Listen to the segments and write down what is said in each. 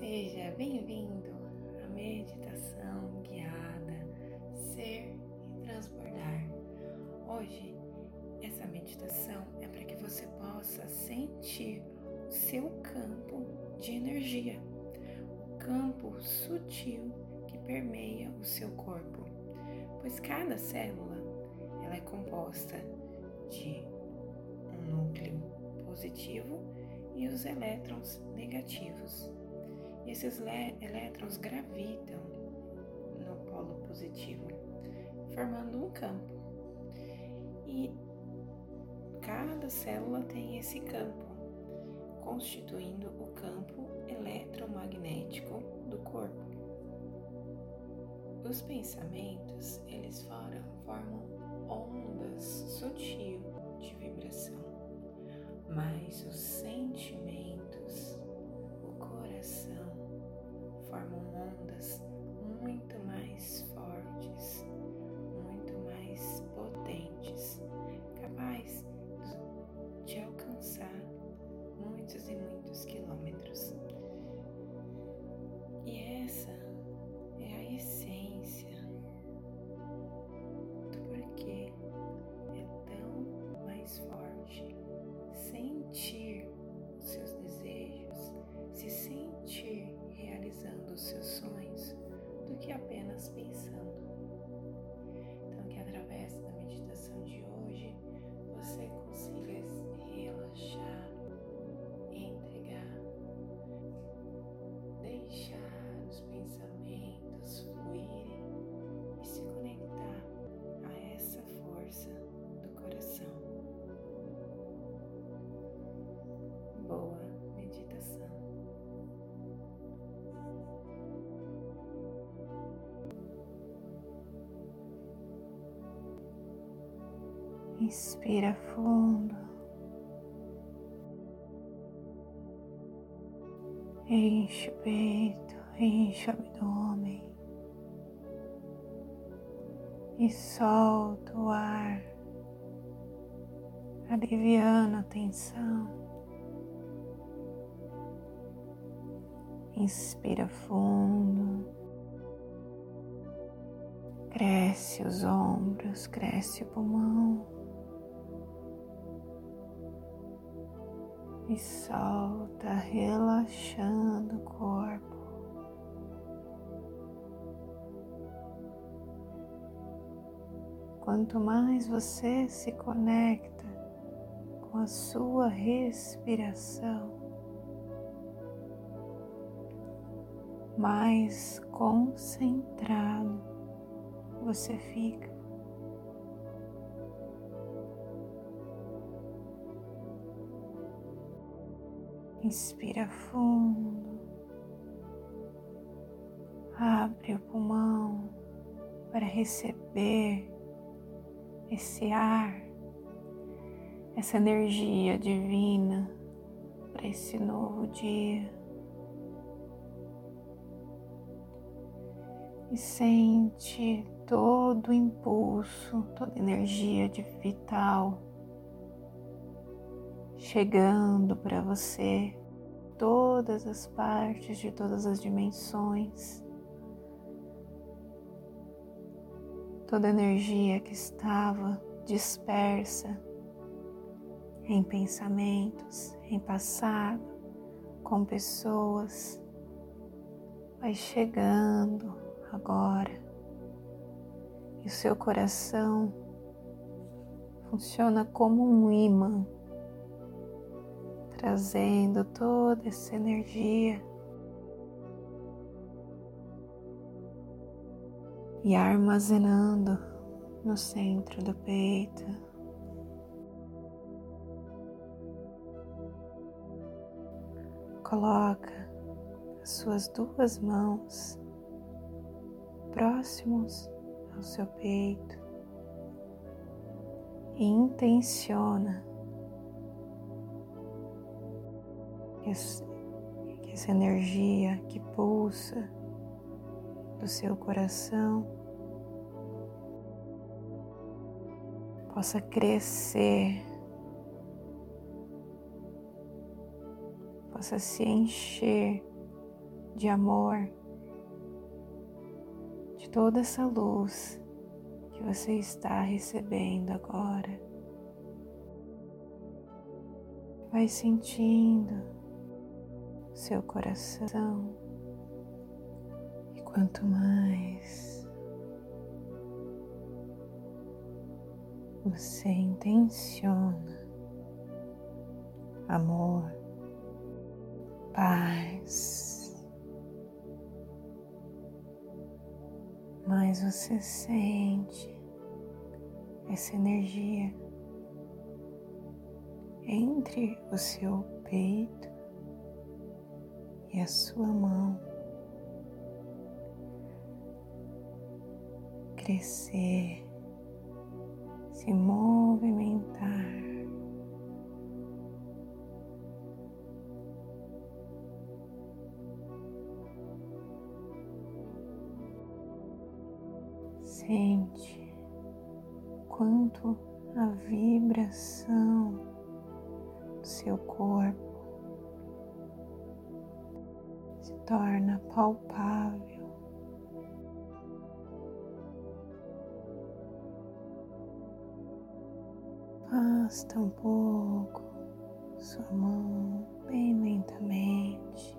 Seja bem-vindo à meditação guiada Ser e Transbordar. Hoje, essa meditação é para que você possa sentir o seu campo de energia, o campo sutil que permeia o seu corpo, pois cada célula ela é composta de um núcleo positivo e os elétrons negativos. E esses elétrons gravitam no polo positivo, formando um campo. E cada célula tem esse campo, constituindo o campo eletromagnético do corpo. Os pensamentos, eles formam, formam ondas sutil de vibração, mas os sentimentos, ondas muito mais Inspira fundo. Enche o peito, enche o abdômen. E solta o ar, aliviando a tensão. Inspira fundo. Cresce os ombros, cresce o pulmão. E solta, relaxando o corpo. Quanto mais você se conecta com a sua respiração, mais concentrado você fica. Inspira fundo, abre o pulmão para receber esse ar, essa energia divina para esse novo dia. E sente todo o impulso, toda a energia de vital chegando para você, todas as partes de todas as dimensões, toda energia que estava dispersa em pensamentos, em passado, com pessoas, vai chegando agora. E o seu coração funciona como um imã trazendo toda essa energia e armazenando no centro do peito. Coloca as suas duas mãos próximos ao seu peito e intenciona que essa energia que pulsa do seu coração possa crescer, possa se encher de amor, de toda essa luz que você está recebendo agora. Vai sentindo seu coração. E quanto mais você intenciona amor, paz, mais você sente essa energia entre o seu peito e a sua mão crescer, se movimentar. Sente quanto a vibração do seu corpo torna palpável. Basta um pouco sua mão bem lentamente.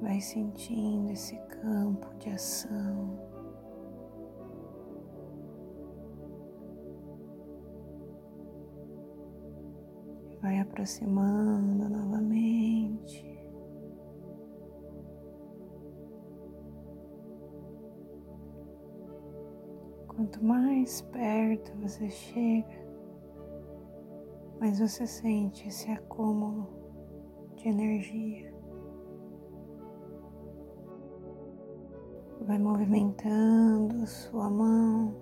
Vai sentindo esse campo de ação. Aproximando novamente. Quanto mais perto você chega, mais você sente esse acúmulo de energia. vai movimentando sua mão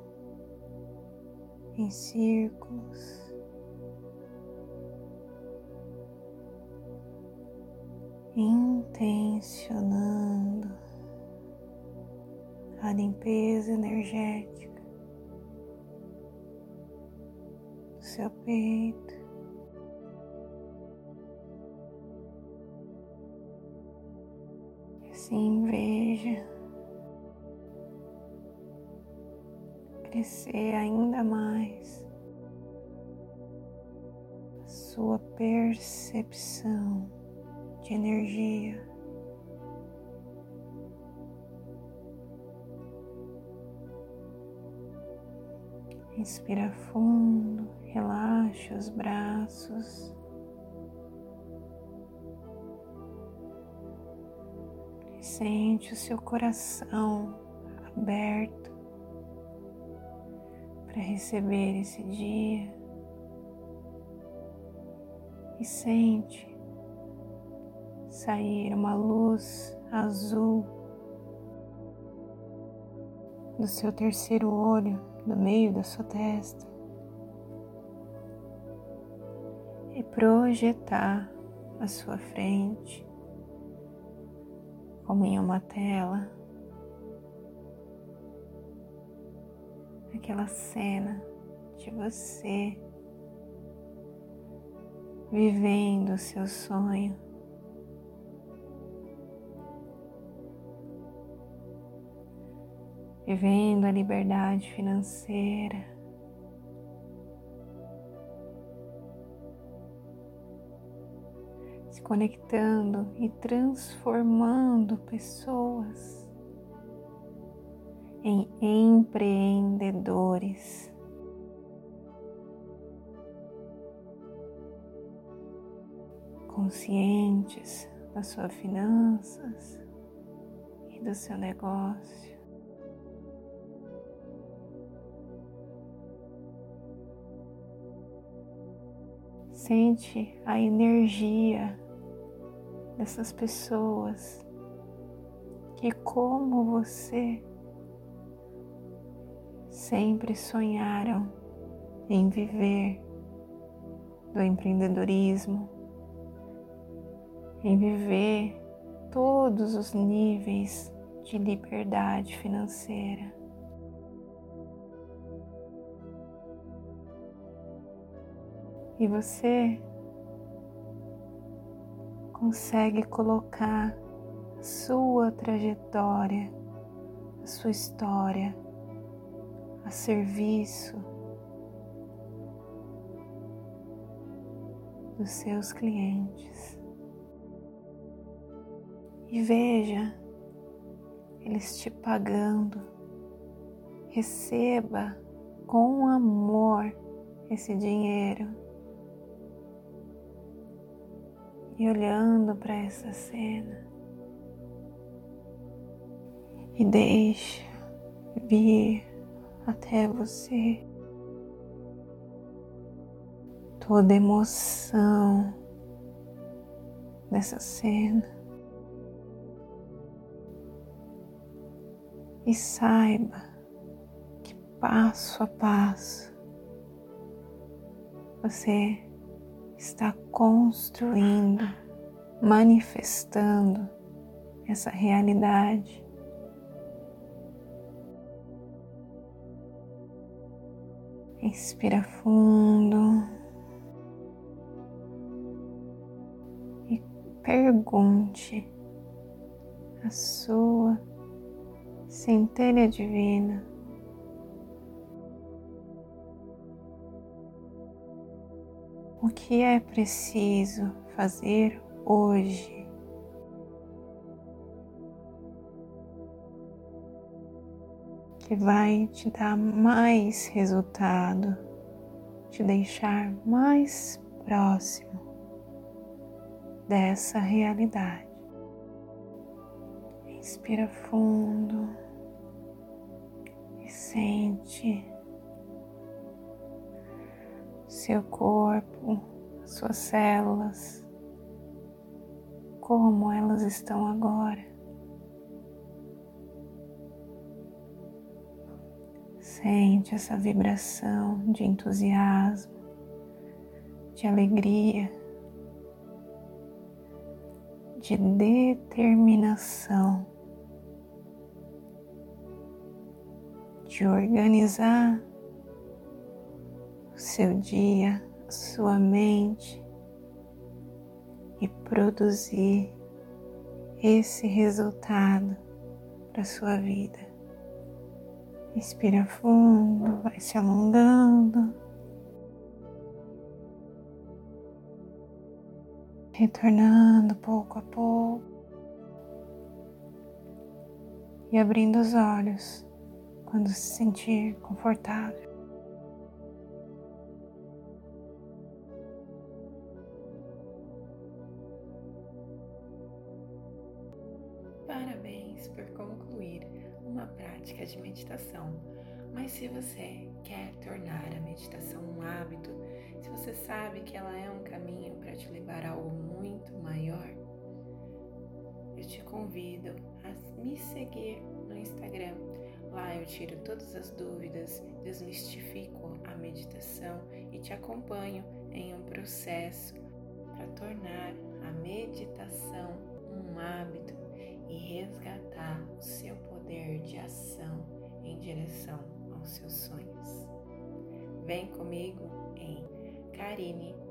em círculos. Intencionando a limpeza energética do seu peito. Assim veja crescer ainda mais a sua percepção energia. Inspira fundo, relaxa os braços. Sente o seu coração aberto para receber esse dia e sente sair uma luz azul do seu terceiro olho, no meio da sua testa, e projetar à sua frente, como em uma tela. aquela cena de você vivendo o seu sonho. Vivendo a liberdade financeira. Se conectando e transformando pessoas em empreendedores. Conscientes das suas finanças e do seu negócio. Sente a energia dessas pessoas que, como você, sempre sonharam em viver do empreendedorismo, em viver todos os níveis de liberdade financeira. E você consegue colocar a sua trajetória, a sua história a serviço dos seus clientes. E veja eles te pagando. Receba com amor esse dinheiro. E olhando para essa cena, e deixa vir até você toda emoção dessa cena. E saiba que passo a passo você está construindo, manifestando essa realidade. Inspira fundo e pergunte a sua centelha divina o que é preciso fazer hoje. Que vai te dar mais resultado, te deixar mais próximo dessa realidade. Inspira fundo e sente seu corpo, suas células, como elas estão agora. Sente essa vibração de entusiasmo, de alegria, de determinação, de organizar seu dia, sua mente e produzir esse resultado para sua vida. Inspira fundo, vai se alongando. Retornando pouco a pouco e abrindo os olhos quando se sentir confortável. Parabéns por concluir uma prática de meditação. Mas se você quer tornar a meditação um hábito, se você sabe que ela é um caminho para te levar a algo muito maior, eu te convido a me seguir no Instagram. Lá eu tiro todas as dúvidas, desmistifico a meditação e te acompanho em um processo para tornar a meditação um hábito e resgatar o seu poder de ação em direção aos seus sonhos. Vem comigo em carine.ser